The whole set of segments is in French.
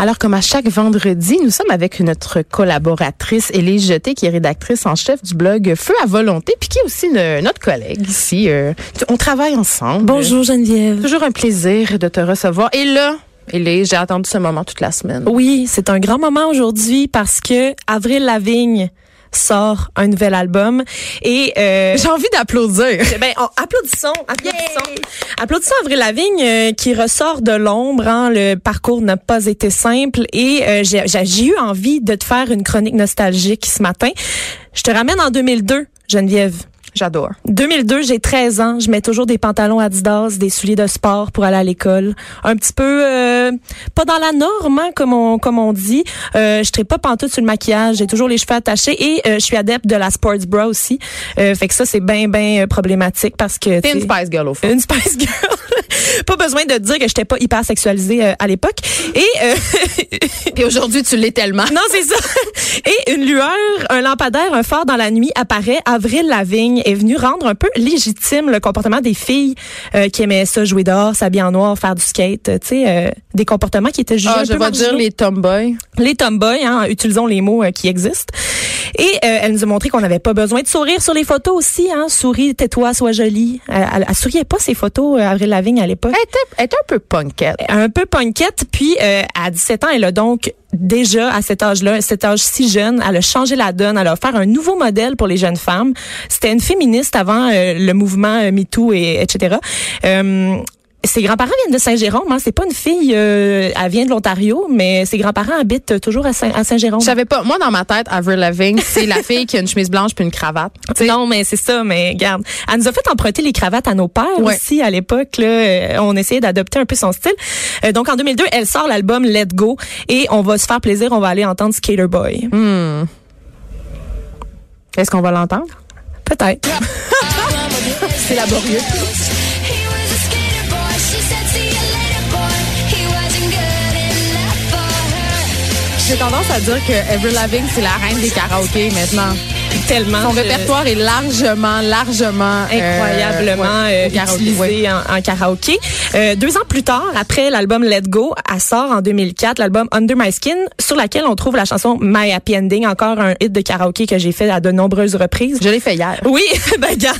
Alors, comme à chaque vendredi, nous sommes avec notre collaboratrice Élise Jeté, qui est rédactrice en chef du blog Feu à volonté, puis qui est aussi une- notre collègue ici. Euh, on travaille ensemble. Bonjour Geneviève. Toujours un plaisir de te recevoir. Et là, Élise, j'ai attendu ce moment toute la semaine. Oui, c'est un grand moment aujourd'hui parce que Avril Lavigne sort un nouvel album et euh, J'ai envie d'applaudir. ben on- applaudissons, applaudissons, applaudissons Avril Lavigne euh, qui ressort de l'ombre. hein. le parcours n'a pas été simple et euh, j'ai j'ai- j'ai eu envie de te faire une chronique nostalgique ce matin. Je te ramène en 2002, Geneviève. J'adore. 2002, j'ai 13 ans. Je mets toujours des pantalons Adidas, des souliers de sport pour aller à l'école. Un petit peu euh, pas dans la norme, hein, comme on comme on dit. Euh, je traite pas pantoute sur le maquillage. J'ai toujours les cheveux attachés et euh, je suis adepte de la sports bra aussi. Euh, fait que ça c'est bien bien problématique parce que T'es une Spice Girl au fond. une Spice Girl. pas besoin de dire que j'étais pas hyper sexualisée euh, à l'époque. Et euh, Et aujourd'hui, tu l'es tellement. non, c'est ça. Et une lueur, un lampadaire, un phare dans la nuit apparaît. Avril Lavigne est venue rendre un peu légitime le comportement des filles euh, qui aimaient ça, jouer dehors, s'habiller en noir, faire du skate. euh, Tu sais, euh, des comportements qui étaient jugés Ah, un je peu vais dire les tomboys. les tomboys, hein, utilisons les mots euh, qui existent. Et euh, elle nous a montré qu'on n'avait pas besoin de sourire sur les photos aussi. Hein. Souris, tais-toi, sois jolie. Euh, elle, elle souriait pas ces photos, euh, Avril Lavigne, à l'époque Elle était, elle était un peu punkette. un peu punkette. Puis euh, à 17 ans, elle a donc déjà à cet âge-là, cet âge si jeune, elle a changé la donne. Elle a offert un nouveau modèle pour les jeunes femmes. C'était une féministe avant euh, le mouvement euh, MeToo et etc. Euh, ses grands-parents viennent de Saint-Jérôme. Hein. C'est pas une fille, euh, elle vient de l'Ontario, mais ses grands-parents habitent toujours à Saint- à Saint-Jérôme. Je savais pas. Moi, dans ma tête, Avril Lavigne, c'est la fille qui a une chemise blanche puis une cravate. Non, mais c'est ça, mais regarde. Elle nous a fait emprunter les cravates à nos pères Ouais. aussi à l'époque. Là, Euh, on essayait d'adopter un peu son style. Euh, donc en 2002, elle sort l'album Let Go et on va se faire plaisir. On va aller entendre Skater Boy. Hmm. Est-ce qu'on va l'entendre? Peut-être. C'est laborieux. J'ai tendance à dire que Avril Lavigne, c'est la reine des karaokés maintenant. Tellement. Son répertoire est largement, largement euh, incroyablement euh, au karaoké, utilisé ouais. en, en karaoké. Euh, deux ans plus tard, après l'album Let Go, elle sort en 2004 l'album Under My Skin, sur laquelle on trouve la chanson My Happy Ending, encore un hit de karaoké que j'ai fait à de nombreuses reprises. Je l'ai fait hier. Oui, ben gars,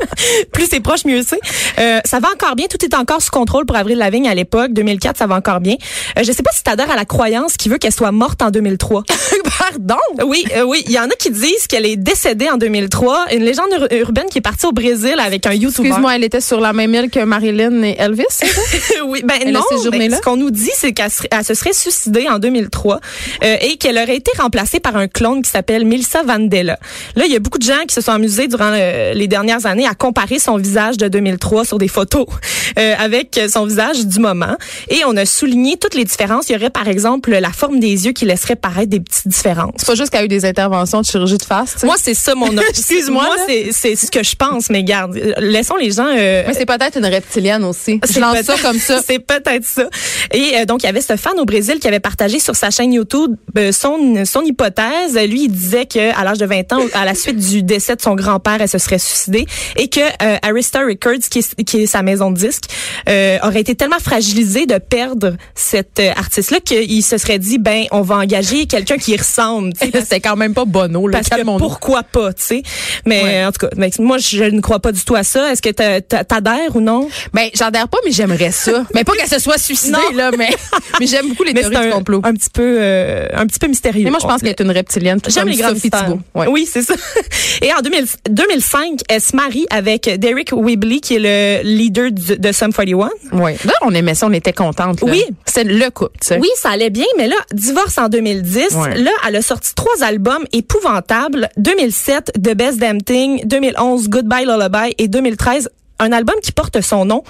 plus c'est proche, mieux c'est. Euh, ça va encore bien, tout est encore sous contrôle pour Avril Lavigne à l'époque. 2004, ça va encore bien. Euh, je sais pas si tu adhères à la croyance qui veut qu'elle soit morte en 2003. Pardon? Oui, euh, oui, il y en a qui disent qu'elle est décédée en 2003. Une légende ur- urbaine qui est partie au Brésil avec un YouTuber. Excuse-moi, elle était sur la même île que Marilyn et Elvis? oui, ben Elle non. ben, ce qu'on nous dit, c'est qu'elle se serait suicidée en 2003 euh, et qu'elle aurait été remplacée par un clone qui s'appelle Melissa Vandella. Là, il y a beaucoup de gens qui se sont amusés durant euh, les dernières années à comparer son visage de 2003 sur des photos euh, avec son visage du moment. Et on a souligné toutes les différences. Il y aurait, par exemple, la forme des yeux qui laisserait paraître des petites différences. C'est pas juste qu'elle a eu des interventions de chirurgie de face. tu sais. Moi, c'est ça mon Excuse-moi, c'est ce que je pense, mais garde, laissons les gens euh, Mais c'est peut-être une reptilienne aussi. C'est lance ça comme ça. C'est peut-être ça. Et euh, donc, il y avait ce fan au Brésil qui avait partagé sur sa chaîne YouTube euh, son, son hypothèse. Lui, il disait que à l'âge de 20 ans, à la suite du décès de son grand-père, elle se serait suicidée et que euh, Arista Records, qui est, qui est sa maison de disques, euh, aurait été tellement fragilisé de perdre cette euh, artiste-là qu'il se serait dit, ben, on va engager quelqu'un qui ressemble. C'était quand même pas bono, là. parce que pourquoi pas, tu sais. Mais Ouais. en tout cas, ben, moi, je ne crois pas du tout à ça. Est-ce que t'a- t'a- t'adhères ou non? Ben, j'adhère pas, mais j'aimerais ça. mais pas qu'elle se soit suicidée, Non. là, mais, mais j'aime beaucoup les Mais théories c'est du un, complot. un petit peu, euh, un petit peu mystérieux. mais moi, je pense qu'elle est une reptilienne. J'aime les Sophie. Thibault. Ouais. Oui, c'est ça. Et en 2000 2005, elle se marie avec Derek Webley, qui est le leader du- de Sum 41. Ouais. Là, on aimait ça, on était contente. Oui. C'est le couple, tu sais. Oui, ça allait bien, mais là, divorce en 2010. Ouais. Là, elle a sorti trois albums épouvantables. 2007, The Best Damn Thing. 2011, Goodbye Lullaby. Et 2013, un album qui porte son nom,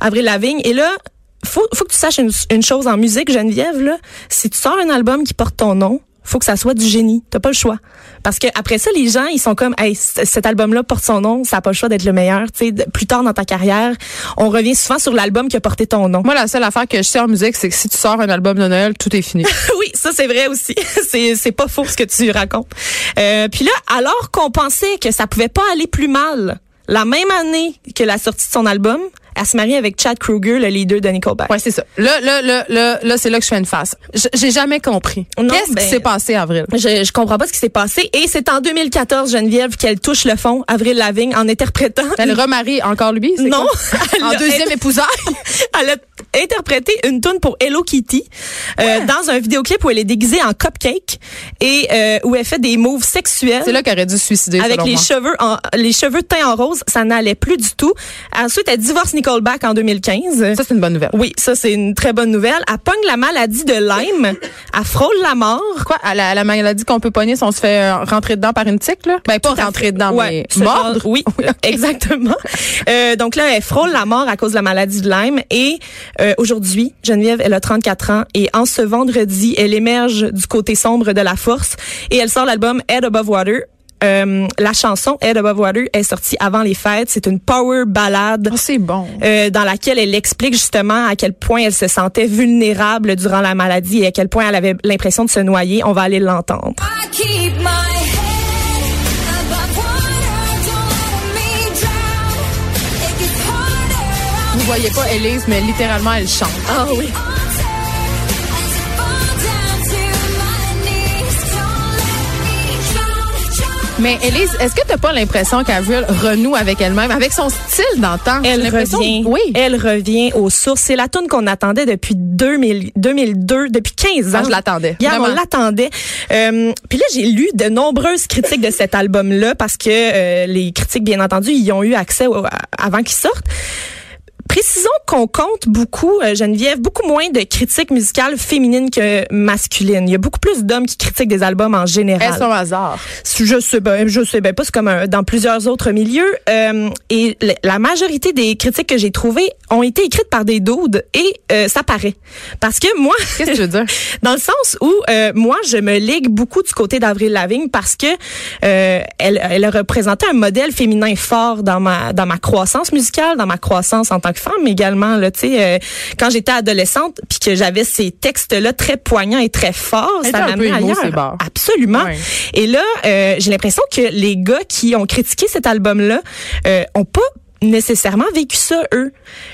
Avril Lavigne. Et là, faut, faut que tu saches une, une chose en musique, Geneviève, là. Si tu sors un album qui porte ton nom, faut que ça soit du génie. T'as pas le choix. Parce que après ça, les gens, ils sont comme, hey, cet album-là porte son nom, ça a pas le choix d'être le meilleur. Tu sais, plus tard dans ta carrière, on revient souvent sur l'album qui a porté ton nom. Moi, la seule affaire que je sais en musique, c'est que si tu sors un album de Noël, tout est fini. oui, ça c'est vrai aussi. c'est c'est pas faux ce que tu racontes. Euh, puis là, alors qu'on pensait que ça pouvait pas aller plus mal, la même année que la sortie de son album, elle se marie avec Chad Kruger, le leader de Nickelback. Ouais, c'est ça. Là, là, là, là, là, c'est là que je fais une face. J'ai jamais compris. Qu'est-ce ben- qui s'est passé, Avril? Je, je comprends pas ce qui s'est passé. Et c'est en 2014, Geneviève, qu'elle touche le fond, Avril Lavigne, en interprétant. Elle remarie encore lui? Non. quoi? En deuxième épousaille? Elle a interprété une tune pour Hello Kitty euh, dans un vidéoclip où elle est déguisée en cupcake et euh, où elle fait des moves sexuels. C'est là qu'elle aurait dû se suicider, avec selon les moi. cheveux en, les cheveux teints en rose, ça n'allait plus du tout. Ensuite, elle divorce Nickelback en 2015. Ça, c'est une bonne nouvelle. oui, ça c'est une très bonne nouvelle. Elle pogne la maladie de Lyme, elle frôle la mort. Quoi? À la, la maladie qu'on peut pogner si on se fait euh, rentrer dedans par une tique, là? Ben, pas rentrer dedans, Ouais, mais mordre. genre- oui, exactement. Euh, donc là, elle frôle la mort à cause de la maladie de Lyme. Et euh, aujourd'hui, Geneviève, elle a 34 ans. Et en ce vendredi, elle émerge du côté sombre de la force. Et elle sort l'album Head Above Water. Euh, la chanson Head Above Water est sortie avant les fêtes. C'est une power ballade. Oh, c'est bon. euh, dans laquelle elle explique justement à quel point elle se sentait vulnérable durant la maladie et à quel point elle avait l'impression de se noyer. On va aller l'entendre. Vous voyez pas Elise, mais littéralement, elle chante. Ah oui. Mais Elise, est-ce que t'as pas l'impression qu'Avril renoue avec elle-même, avec son style d'antan? Elle revient, Oui. elle revient aux sources. C'est la tune qu'on attendait depuis 2000, 2002, depuis 15 ans. Ah, je l'attendais, Hier, on l'attendait. Euh, Puis là, j'ai lu de nombreuses critiques de cet album-là parce que euh, les critiques, bien entendu, y ont eu accès au- avant qu'il sorte. Précisons qu'on compte beaucoup, euh, Geneviève, beaucoup moins de critiques musicales féminines que masculines. Il y a beaucoup plus d'hommes qui critiquent des albums en général. Est-ce un hasard? Je sais ben, je sais ben pas, c'est comme un- dans plusieurs autres milieux. Euh, et la majorité des critiques que j'ai trouvées ont été écrites par des dudes et euh, ça paraît. Parce que moi, Qu'est-ce que tu veux dire? dans le sens où euh, moi je me ligue beaucoup du côté d'Avril Lavigne parce que euh, elle, elle a représenté un modèle féminin fort dans ma dans ma croissance musicale, dans ma croissance en tant que femme également là, tu sais euh, quand j'étais adolescente puis que j'avais ces textes là très poignants et très forts, ça peu émo, ailleurs. bords. Absolument. Et là, euh, j'ai l'impression que les gars qui ont critiqué cet album-là euh, ont pas nécessairement vécu ça eux.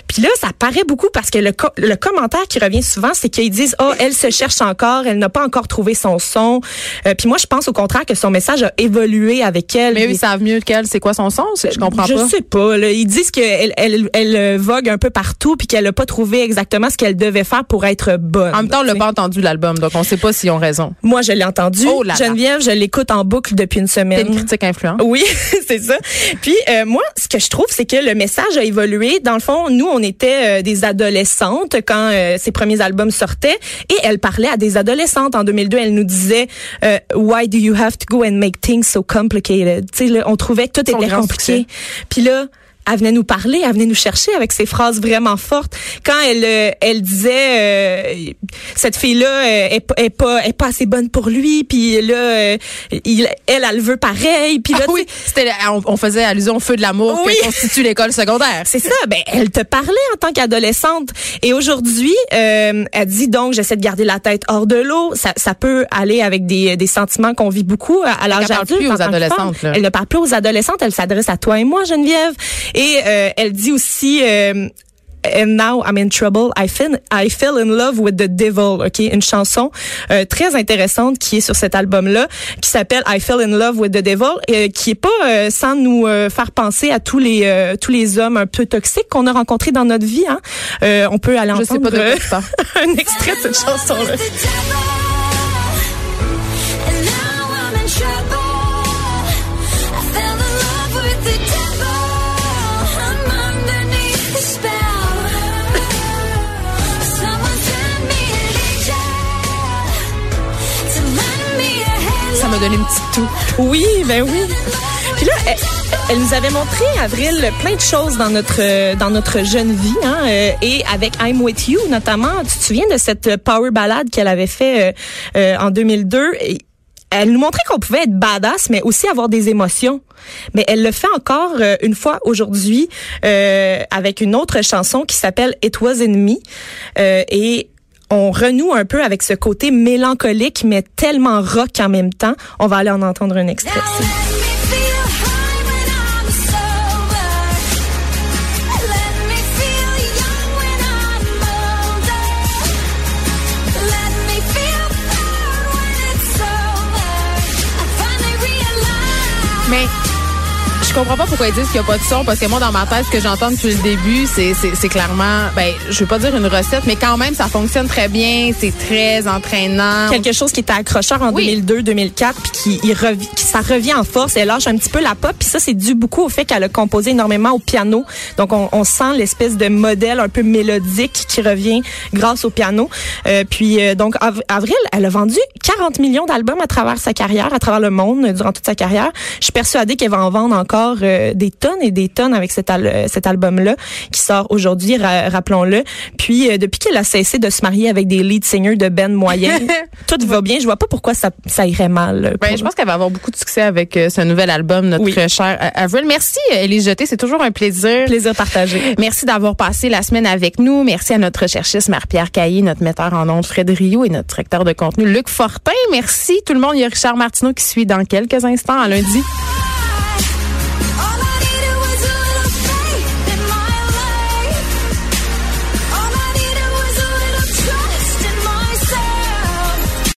Puis là, ça paraît beaucoup parce que le, co- le commentaire qui revient souvent, c'est qu'ils disent "Oh, elle se cherche encore, elle n'a pas encore trouvé son son." Euh, puis moi, je pense au contraire que son message a évolué avec elle. Mais eux, ils savent mieux qu'elle, c'est quoi son son? C'est- Je comprends je pas? sais pas. là. Ils disent qu'elle elle, elle, euh, vogue un peu partout puis qu'elle a pas trouvé exactement ce qu'elle devait faire pour être bonne. En même temps, on l'a pas entendu l'album, donc on sait pas s'ils ont raison. Moi, je l'ai entendu. Oh là là. Geneviève, je l'écoute en boucle depuis une semaine. une critique influente. Oui, c'est ça. Puis euh, moi, ce que je trouve, c'est que le message a évolué. Dans le fond, nous, on était euh, des adolescentes quand euh, ses premiers albums sortaient, et elle parlait à des adolescentes. En 2002, elle nous disait euh, Why do you have to go and make things so complicated? Tu sais, là, on trouvait que tout Son était compliqué. Puis là. Elle venait nous parler, elle venait nous chercher avec ses phrases vraiment fortes. Quand elle euh, elle disait euh, cette fille là est, pas- est pas est pas assez bonne pour lui, puis là euh, il, elle elle le veut pareil, puis là Ah oui, c'était, on, on faisait allusion au feu de l'amour Oui. qui constitue l'école secondaire. C'est ça, ben elle te parlait en tant qu'adolescente et aujourd'hui euh, elle dit donc j'essaie de garder la tête hors de l'eau, ça, ça peut aller avec des, des sentiments qu'on vit beaucoup à, à l'âge parle adulte. plus en aux tant que adolescentes. Elle ne parle plus aux adolescentes, elle s'adresse à toi et moi Geneviève et euh, elle dit aussi euh, And now I'm in trouble. I fell, I fell in love with the devil. Ok, une chanson euh, très intéressante qui est sur cet album-là, qui s'appelle I fell in love with the devil, euh, qui est pas euh, sans nous euh, faire penser à tous les euh, tous les hommes un peu toxiques qu'on a rencontrés dans notre vie. Hein. Euh, on peut aller Je sais entendre pas de euh, un extrait de cette chanson-là. Petite toux. Oui, ben oui. Puis là, elle, Elle nous avait montré, Avril, plein de choses dans notre dans notre jeune vie, hein, euh, et avec I'm With You notamment. Tu te souviens de cette power ballade qu'elle avait fait euh, euh, en 2002 et elle nous montrait qu'on pouvait être badass, mais aussi avoir des émotions. Mais elle le fait encore euh, une fois aujourd'hui euh, avec une autre chanson qui s'appelle It Was in Me. Euh, et on renoue un peu avec ce côté mélancolique, mais tellement rock en même temps. On va aller en entendre un extrait. Mais je comprends pas pourquoi ils disent qu'il n'y a pas de son, parce que moi, dans ma tête, ce que j'entends depuis le début, c'est, c'est, clairement, ben, je veux pas dire une recette, mais quand même, ça fonctionne très bien, c'est très entraînant. quelque chose qui était accrocheur en Oui. 2002-2004 puis qui, il revi- qui- ça revient en force elle lâche un petit peu la pop puis ça c'est dû beaucoup au fait qu'elle a composé énormément au piano donc on, on sent l'espèce de modèle un peu mélodique qui revient grâce au piano Euh, puis euh, donc Av- Avril elle a vendu 40 millions d'albums à travers sa carrière à travers le monde durant toute sa carrière je suis persuadée qu'elle va en vendre encore euh, des tonnes et des tonnes avec cet, al- euh, cet album là qui sort aujourd'hui ra- rappelons-le puis euh, depuis qu'elle a cessé de se marier avec des lead singers de band moyenne tout va bien. Je vois pas pourquoi ça, ça irait mal. Ben, je pense qu'elle va avoir beaucoup de succès avec euh, ce nouvel album, notre Oui. cher Avril. Merci, Elise Jeté. C'est toujours un plaisir. plaisir partagé. Merci d'avoir passé la semaine avec nous. Merci à notre recherchiste Marie-Pierre Caillé, notre metteur en ondes Fred Rio et notre directeur de contenu Luc Fortin. Merci tout le monde. Il y a Richard Martineau qui suit dans quelques instants à lundi.